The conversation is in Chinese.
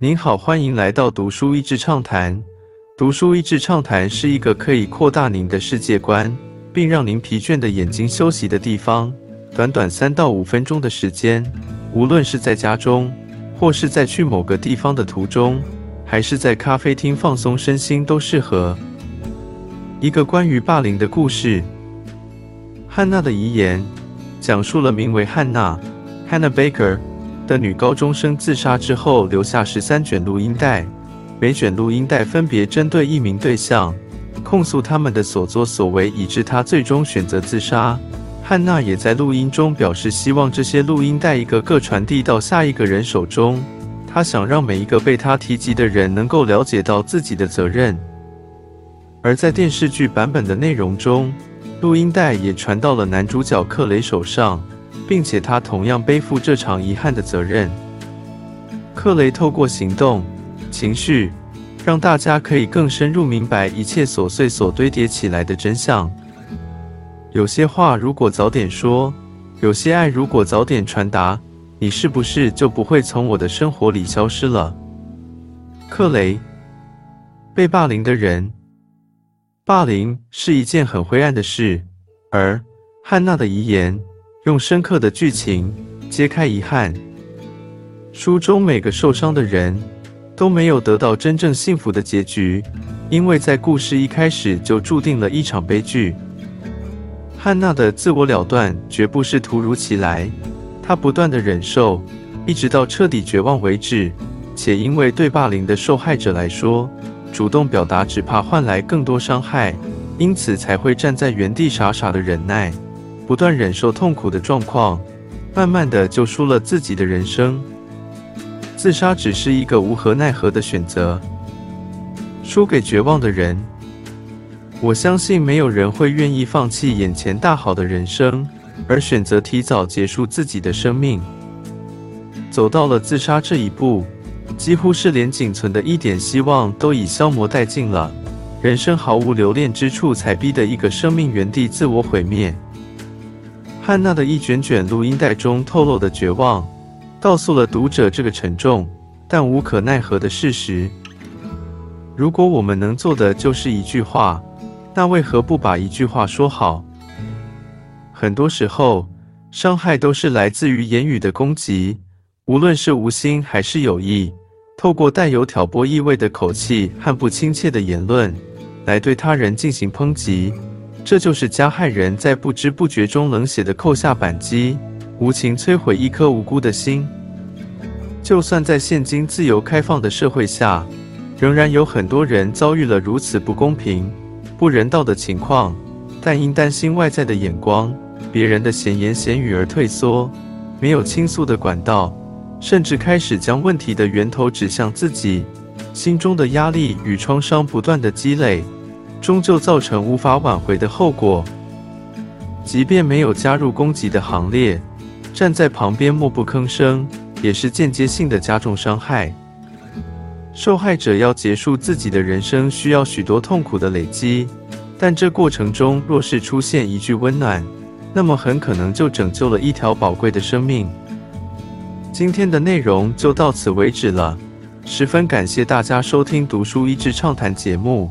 您好，欢迎来到读书益智畅谈。读书益智畅谈是一个可以扩大您的世界观，并让您疲倦的眼睛休息的地方。短短三到五分钟的时间，无论是在家中，或是在去某个地方的途中，还是在咖啡厅放松身心，都适合。一个关于霸凌的故事。汉娜的遗言讲述了名为汉娜 （Hannah Baker） 的女高中生自杀之后留下十三卷录音带，每卷录音带分别针对一名对象，控诉他们的所作所为，以致他最终选择自杀。汉娜也在录音中表示，希望这些录音带一个个传递到下一个人手中。她想让每一个被她提及的人能够了解到自己的责任。而在电视剧版本的内容中，录音带也传到了男主角克雷手上，并且他同样背负这场遗憾的责任。克雷透过行动、情绪，让大家可以更深入明白一切琐碎所堆叠起来的真相。有些话如果早点说，有些爱如果早点传达，你是不是就不会从我的生活里消失了？克雷，被霸凌的人。霸凌是一件很灰暗的事，而汉娜的遗言用深刻的剧情揭开遗憾。书中每个受伤的人都没有得到真正幸福的结局，因为在故事一开始就注定了一场悲剧。汉娜的自我了断绝不是突如其来，她不断的忍受，一直到彻底绝望为止，且因为对霸凌的受害者来说。主动表达只怕换来更多伤害，因此才会站在原地傻傻的忍耐，不断忍受痛苦的状况，慢慢的就输了自己的人生。自杀只是一个无可奈何的选择，输给绝望的人。我相信没有人会愿意放弃眼前大好的人生，而选择提早结束自己的生命。走到了自杀这一步。几乎是连仅存的一点希望都已消磨殆尽了，人生毫无留恋之处，才逼得一个生命原地自我毁灭。汉娜的一卷卷录音带中透露的绝望，告诉了读者这个沉重但无可奈何的事实。如果我们能做的就是一句话，那为何不把一句话说好？很多时候，伤害都是来自于言语的攻击。无论是无心还是有意，透过带有挑拨意味的口气和不亲切的言论，来对他人进行抨击，这就是加害人在不知不觉中冷血的扣下扳机，无情摧毁一颗无辜的心。就算在现今自由开放的社会下，仍然有很多人遭遇了如此不公平、不人道的情况，但因担心外在的眼光、别人的闲言闲语而退缩，没有倾诉的管道。甚至开始将问题的源头指向自己，心中的压力与创伤不断的积累，终究造成无法挽回的后果。即便没有加入攻击的行列，站在旁边默不吭声，也是间接性的加重伤害。受害者要结束自己的人生，需要许多痛苦的累积，但这过程中若是出现一句温暖，那么很可能就拯救了一条宝贵的生命。今天的内容就到此为止了，十分感谢大家收听《读书益智畅谈》节目。